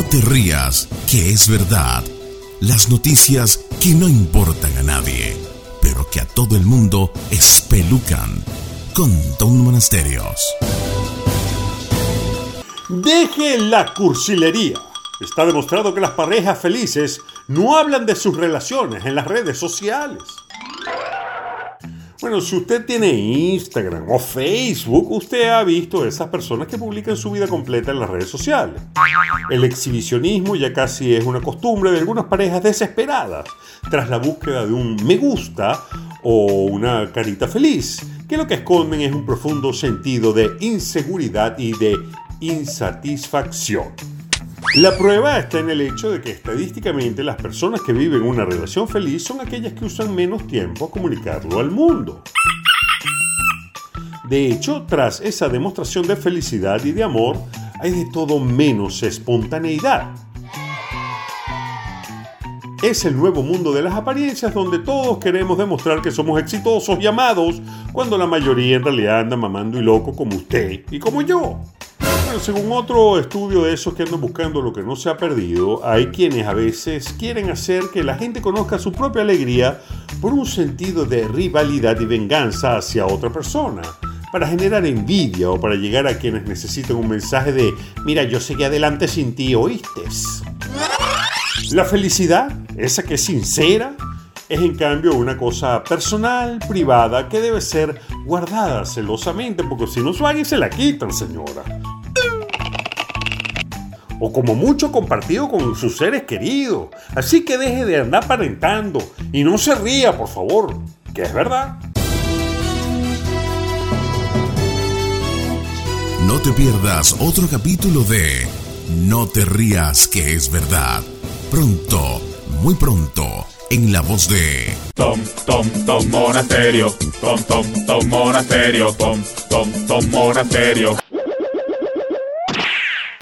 te rías, que es verdad. Las noticias que no importan a nadie, pero que a todo el mundo espelucan. Con Don Monasterios. Deje la cursilería. Está demostrado que las parejas felices no hablan de sus relaciones en las redes sociales. Bueno, si usted tiene Instagram o Facebook, usted ha visto esas personas que publican su vida completa en las redes sociales. El exhibicionismo ya casi es una costumbre de algunas parejas desesperadas tras la búsqueda de un me gusta o una carita feliz, que lo que esconden es un profundo sentido de inseguridad y de insatisfacción. La prueba está en el hecho de que estadísticamente las personas que viven una relación feliz son aquellas que usan menos tiempo a comunicarlo al mundo. De hecho, tras esa demostración de felicidad y de amor, hay de todo menos espontaneidad. Es el nuevo mundo de las apariencias donde todos queremos demostrar que somos exitosos y amados, cuando la mayoría en realidad anda mamando y loco como usted y como yo según otro estudio de esos que andan buscando lo que no se ha perdido, hay quienes a veces quieren hacer que la gente conozca su propia alegría por un sentido de rivalidad y venganza hacia otra persona, para generar envidia o para llegar a quienes necesitan un mensaje de, mira, yo seguí adelante sin ti, ¿oíste? La felicidad, esa que es sincera, es en cambio una cosa personal, privada, que debe ser guardada celosamente, porque si no suave se la quitan, señora o como mucho compartido con sus seres queridos. Así que deje de andar aparentando y no se ría, por favor, que es verdad. No te pierdas otro capítulo de No te rías, que es verdad. Pronto, muy pronto, en la voz de Tom, Tom, Tom Monasterio, Tom, Tom, Tom Monasterio, Tom, Tom, Tom Monasterio.